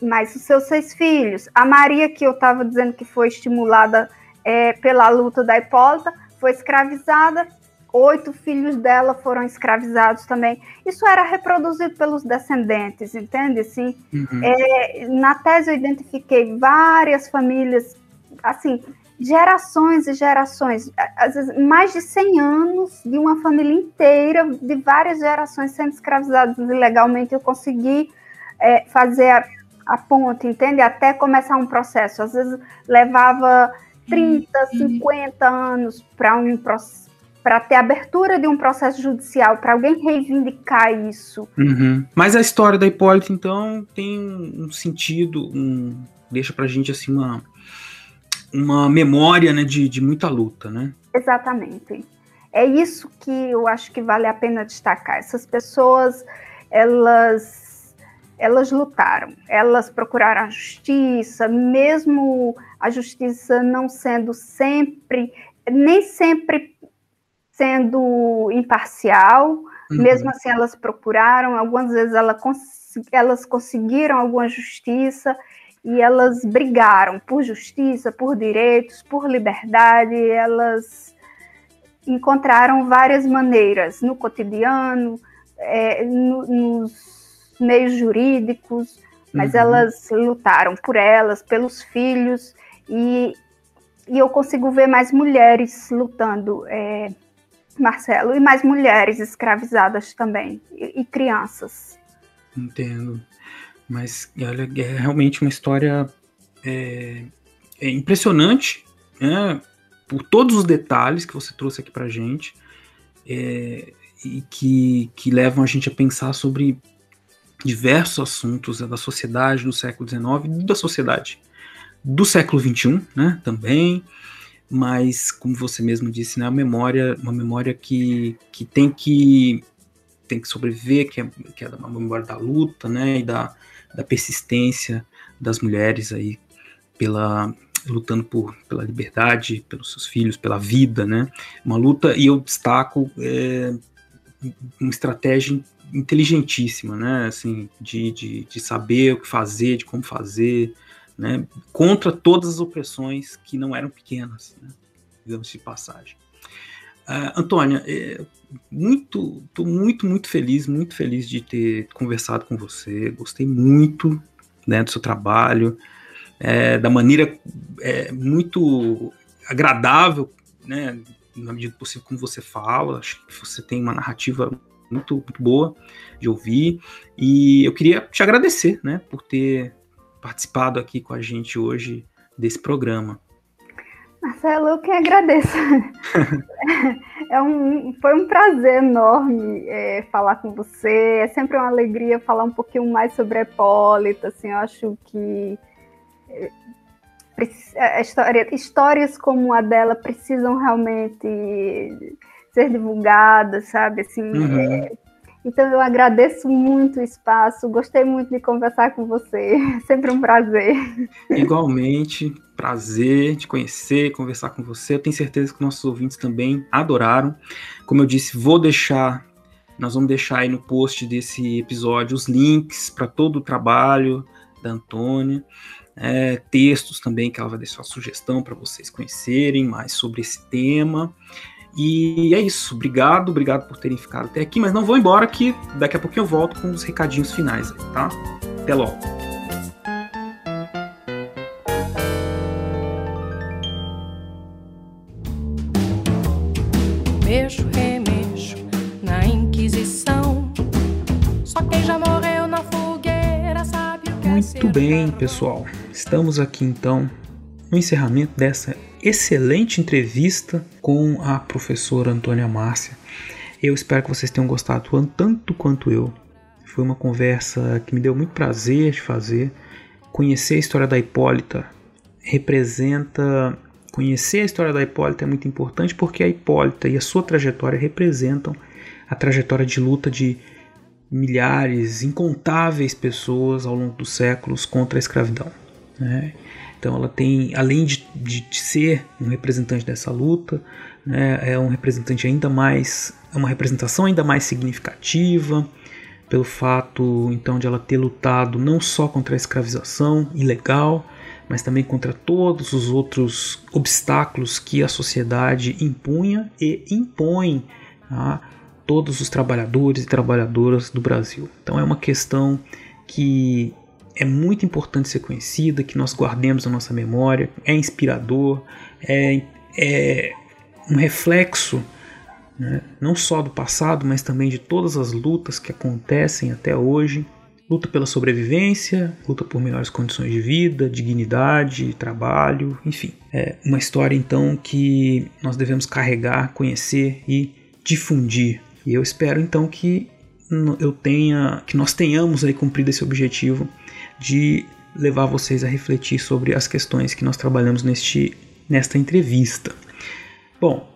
mas os seus seis filhos. A Maria, que eu estava dizendo que foi estimulada é, pela luta da Hipólita, foi escravizada, oito filhos dela foram escravizados também. Isso era reproduzido pelos descendentes, entende? Assim, uhum. é, na tese eu identifiquei várias famílias, assim, gerações e gerações, às vezes mais de 100 anos de uma família inteira, de várias gerações sendo escravizadas ilegalmente. Eu consegui é, fazer a, a ponte, entende? Até começar um processo. Às vezes levava 30, 50 anos para um para ter abertura de um processo judicial, para alguém reivindicar isso. Uhum. Mas a história da Hipólita, então, tem um sentido, um, deixa para a gente assim uma, uma memória né, de, de muita luta, né? Exatamente. É isso que eu acho que vale a pena destacar. Essas pessoas, elas elas lutaram, elas procuraram a justiça, mesmo a justiça não sendo sempre, nem sempre sendo imparcial, uhum. mesmo assim elas procuraram, algumas vezes ela elas conseguiram alguma justiça e elas brigaram por justiça, por direitos, por liberdade, elas encontraram várias maneiras no cotidiano, é, no, nos meios jurídicos, mas uhum. elas lutaram por elas, pelos filhos, e, e eu consigo ver mais mulheres lutando, é, Marcelo, e mais mulheres escravizadas também, e, e crianças. Entendo. Mas olha, é realmente uma história é, é impressionante, né? Por todos os detalhes que você trouxe aqui pra gente. É, e que, que levam a gente a pensar sobre diversos assuntos da sociedade do século XIX da sociedade do século XXI, né, também, mas como você mesmo disse, né, a memória, uma memória que, que tem que tem que sobreviver, que é, que é uma memória da luta, né, e da, da persistência das mulheres aí pela lutando por pela liberdade, pelos seus filhos, pela vida, né, uma luta e eu destaco é, uma estratégia inteligentíssima, né? Assim, de, de, de saber o que fazer, de como fazer, né? Contra todas as opressões que não eram pequenas, né? digamos de passagem. Uh, Antônia, é, muito, estou muito, muito feliz, muito feliz de ter conversado com você. Gostei muito né, do seu trabalho, é, da maneira é, muito agradável, né, na medida do possível, como você fala. Acho que você tem uma narrativa muito, muito boa de ouvir. E eu queria te agradecer, né, por ter participado aqui com a gente hoje desse programa. Marcelo, eu que agradeço. é um, foi um prazer enorme é, falar com você. É sempre uma alegria falar um pouquinho mais sobre a Hipólita. Assim, eu acho que é, a história, histórias como a dela precisam realmente ser divulgadas, sabe? Assim, uhum. é, então eu agradeço muito o espaço, gostei muito de conversar com você, sempre um prazer. Igualmente, prazer de conhecer, conversar com você. Eu tenho certeza que nossos ouvintes também adoraram. Como eu disse, vou deixar, nós vamos deixar aí no post desse episódio os links para todo o trabalho da Antônia é, textos também que ela vai deixar sugestão para vocês conhecerem mais sobre esse tema. E é isso. Obrigado, obrigado por terem ficado até aqui. Mas não vou embora que daqui a pouquinho eu volto com os recadinhos finais, tá? Até logo. Mexo, remexo na Inquisição. Só quem já morreu na fogueira sabe o que é Muito bem, pessoal. Estamos aqui então no encerramento dessa excelente entrevista com a professora Antônia Márcia. Eu espero que vocês tenham gostado tanto quanto eu. Foi uma conversa que me deu muito prazer de fazer. Conhecer a história da Hipólita representa. Conhecer a história da Hipólita é muito importante porque a Hipólita e a sua trajetória representam a trajetória de luta de milhares, incontáveis pessoas ao longo dos séculos contra a escravidão. Né? Então ela tem, além de, de, de, ser um representante dessa luta, né, é um representante ainda mais, é uma representação ainda mais significativa pelo fato então de ela ter lutado não só contra a escravização ilegal, mas também contra todos os outros obstáculos que a sociedade impunha e impõe a todos os trabalhadores e trabalhadoras do Brasil. Então é uma questão que é muito importante ser conhecida, que nós guardemos a nossa memória, é inspirador, é, é um reflexo né, não só do passado, mas também de todas as lutas que acontecem até hoje. Luta pela sobrevivência, luta por melhores condições de vida, dignidade, trabalho, enfim. É uma história então que nós devemos carregar, conhecer e difundir. E eu espero então que eu tenha, que nós tenhamos aí cumprido esse objetivo de levar vocês a refletir sobre as questões que nós trabalhamos neste, nesta entrevista. Bom,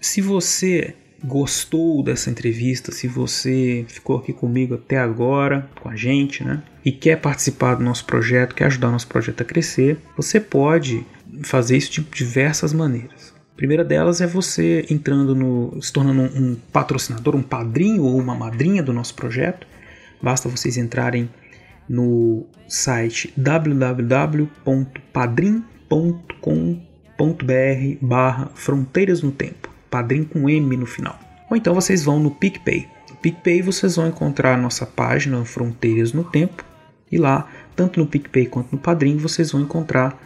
se você gostou dessa entrevista, se você ficou aqui comigo até agora, com a gente, né, e quer participar do nosso projeto, quer ajudar nosso projeto a crescer, você pode fazer isso de diversas maneiras. A primeira delas é você entrando no, se tornando um patrocinador, um padrinho ou uma madrinha do nosso projeto. Basta vocês entrarem no site www.padrim.com.br barra Fronteiras no Tempo, padrim com M no final. Ou então vocês vão no PicPay. No PicPay vocês vão encontrar nossa página Fronteiras no Tempo e lá, tanto no PicPay quanto no Padrim, vocês vão encontrar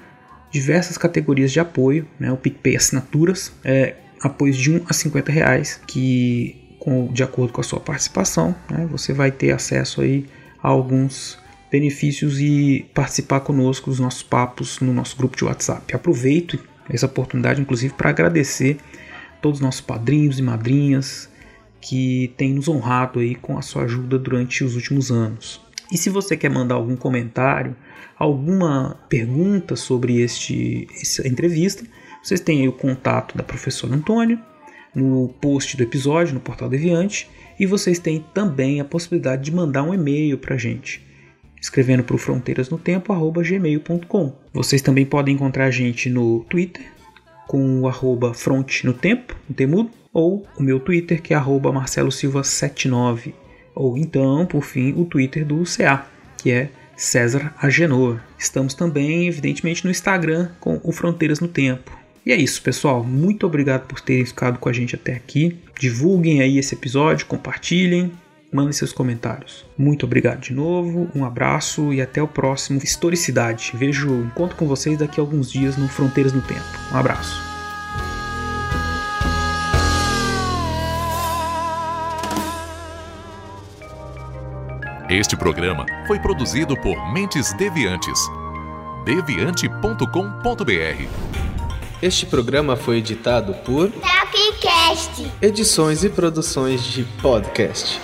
diversas categorias de apoio, né? o PicPay assinaturas, é, apoios de 1 a 50 reais, que com, de acordo com a sua participação, né, você vai ter acesso aí a alguns benefícios e participar conosco dos nossos papos no nosso grupo de WhatsApp. Aproveito essa oportunidade, inclusive, para agradecer todos os nossos padrinhos e madrinhas que têm nos honrado aí com a sua ajuda durante os últimos anos. E se você quer mandar algum comentário, alguma pergunta sobre este, essa entrevista, vocês têm aí o contato da professora Antônio no post do episódio no Portal Deviante e vocês têm também a possibilidade de mandar um e-mail para a gente escrevendo para o fronteirasnotempo@gmail.com. Vocês também podem encontrar a gente no Twitter com o arroba front no tempo, no temudo, ou o meu Twitter que é arroba Marcelo Silva 79, ou então, por fim, o Twitter do CA, que é César Agenor. Estamos também, evidentemente, no Instagram com o Fronteiras no Tempo. E é isso, pessoal. Muito obrigado por terem ficado com a gente até aqui. Divulguem aí esse episódio, compartilhem, mandem seus comentários. Muito obrigado de novo, um abraço e até o próximo Historicidade. Vejo, encontro com vocês daqui a alguns dias no Fronteiras no Tempo. Um abraço. Este programa foi produzido por Mentes Deviantes. deviante.com.br. Este programa foi editado por Tapcast. Edições e Produções de Podcast.